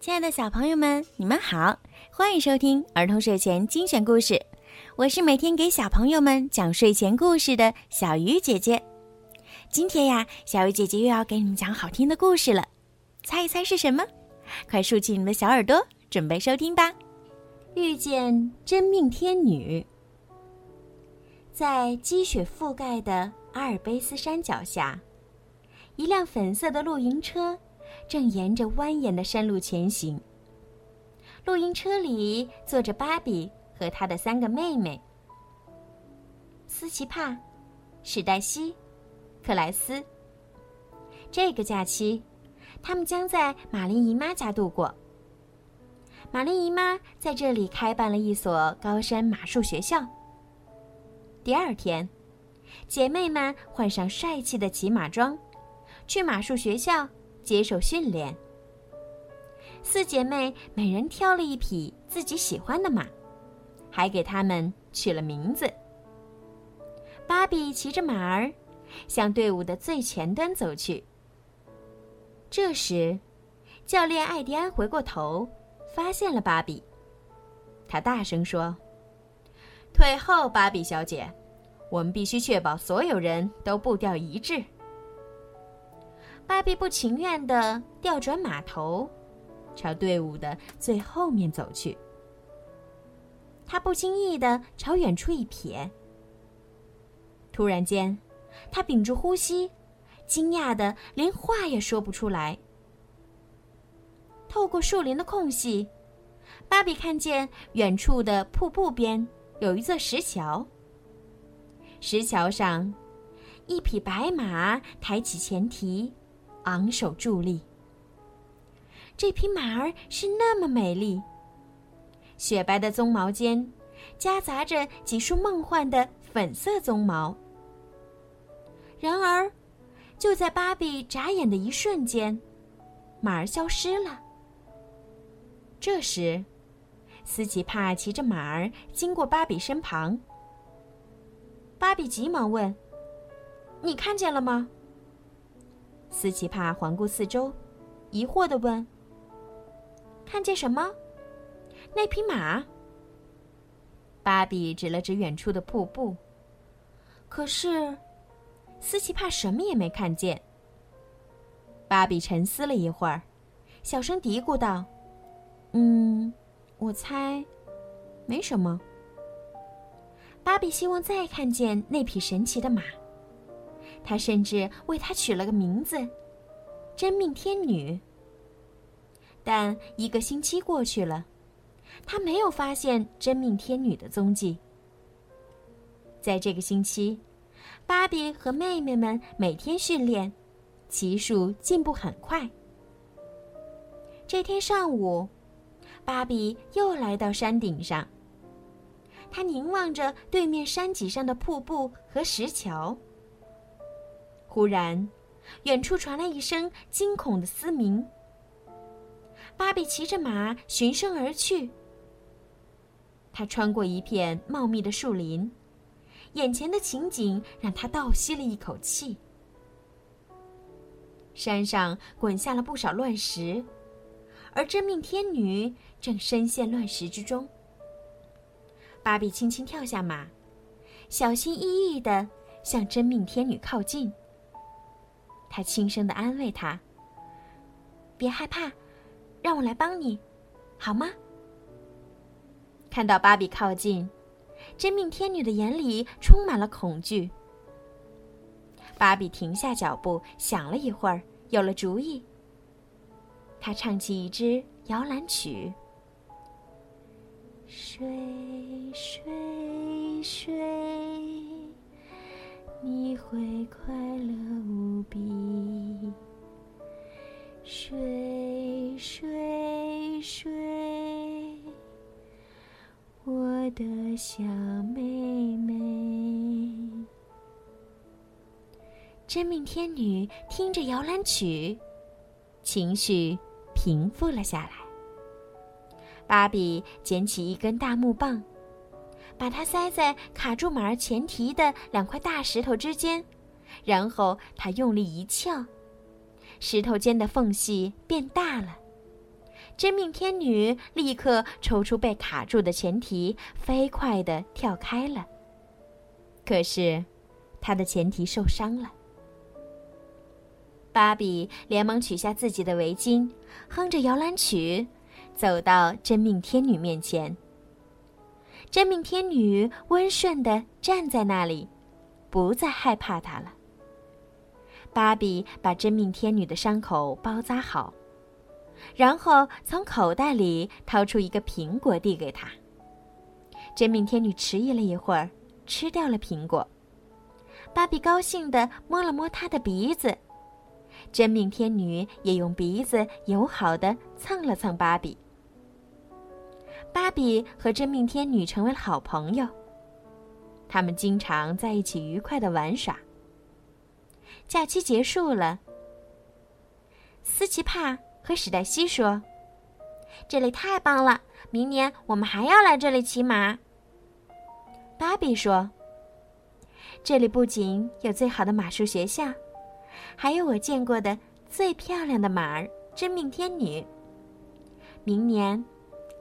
亲爱的小朋友们，你们好，欢迎收听儿童睡前精选故事。我是每天给小朋友们讲睡前故事的小鱼姐姐。今天呀，小鱼姐姐又要给你们讲好听的故事了，猜一猜是什么？快竖起你们的小耳朵，准备收听吧！遇见真命天女，在积雪覆盖的阿尔卑斯山脚下，一辆粉色的露营车。正沿着蜿蜒的山路前行。露营车里坐着芭比和她的三个妹妹：斯奇帕、史黛西、克莱斯。这个假期，他们将在玛丽姨妈家度过。玛丽姨妈在这里开办了一所高山马术学校。第二天，姐妹们换上帅气的骑马装，去马术学校。接受训练。四姐妹每人挑了一匹自己喜欢的马，还给它们取了名字。芭比骑着马儿，向队伍的最前端走去。这时，教练艾迪安回过头，发现了芭比。他大声说：“退后，芭比小姐，我们必须确保所有人都步调一致。”芭比不情愿地调转马头，朝队伍的最后面走去。他不经意地朝远处一瞥。突然间，他屏住呼吸，惊讶的连话也说不出来。透过树林的空隙，芭比看见远处的瀑布边有一座石桥。石桥上，一匹白马抬起前蹄。昂首伫立。这匹马儿是那么美丽，雪白的鬃毛间夹杂着几束梦幻的粉色鬃毛。然而，就在芭比眨眼的一瞬间，马儿消失了。这时，斯奇帕骑着马儿经过芭比身旁。芭比急忙问：“你看见了吗？”斯奇帕环顾四周，疑惑地问：“看见什么？那匹马？”芭比指了指远处的瀑布。可是，斯奇帕什么也没看见。芭比沉思了一会儿，小声嘀咕道：“嗯，我猜，没什么。”芭比希望再看见那匹神奇的马。他甚至为她取了个名字——真命天女。但一个星期过去了，他没有发现真命天女的踪迹。在这个星期，芭比和妹妹们每天训练，骑术进步很快。这天上午，芭比又来到山顶上，她凝望着对面山脊上的瀑布和石桥。忽然，远处传来一声惊恐的嘶鸣。芭比骑着马循声而去。他穿过一片茂密的树林，眼前的情景让他倒吸了一口气。山上滚下了不少乱石，而真命天女正深陷乱石之中。芭比轻轻跳下马，小心翼翼地向真命天女靠近。他轻声的安慰她：“别害怕，让我来帮你，好吗？”看到芭比靠近，真命天女的眼里充满了恐惧。芭比停下脚步，想了一会儿，有了主意。她唱起一支摇篮曲：“睡睡睡。”你会快乐无比，睡睡睡，我的小妹妹。真命天女听着摇篮曲，情绪平复了下来。芭比捡起一根大木棒。把它塞在卡住马儿前蹄的两块大石头之间，然后他用力一撬，石头间的缝隙变大了，真命天女立刻抽出被卡住的前蹄，飞快地跳开了。可是，她的前蹄受伤了。芭比连忙取下自己的围巾，哼着摇篮曲，走到真命天女面前。真命天女温顺地站在那里，不再害怕他了。芭比把真命天女的伤口包扎好，然后从口袋里掏出一个苹果递给她。真命天女迟疑了一会儿，吃掉了苹果。芭比高兴地摸了摸她的鼻子。真命天女也用鼻子友好地蹭了蹭芭比。芭比和真命天女成为了好朋友。他们经常在一起愉快的玩耍。假期结束了，斯奇帕和史黛西说：“这里太棒了，明年我们还要来这里骑马。”芭比说：“这里不仅有最好的马术学校。”还有我见过的最漂亮的马儿——真命天女。明年，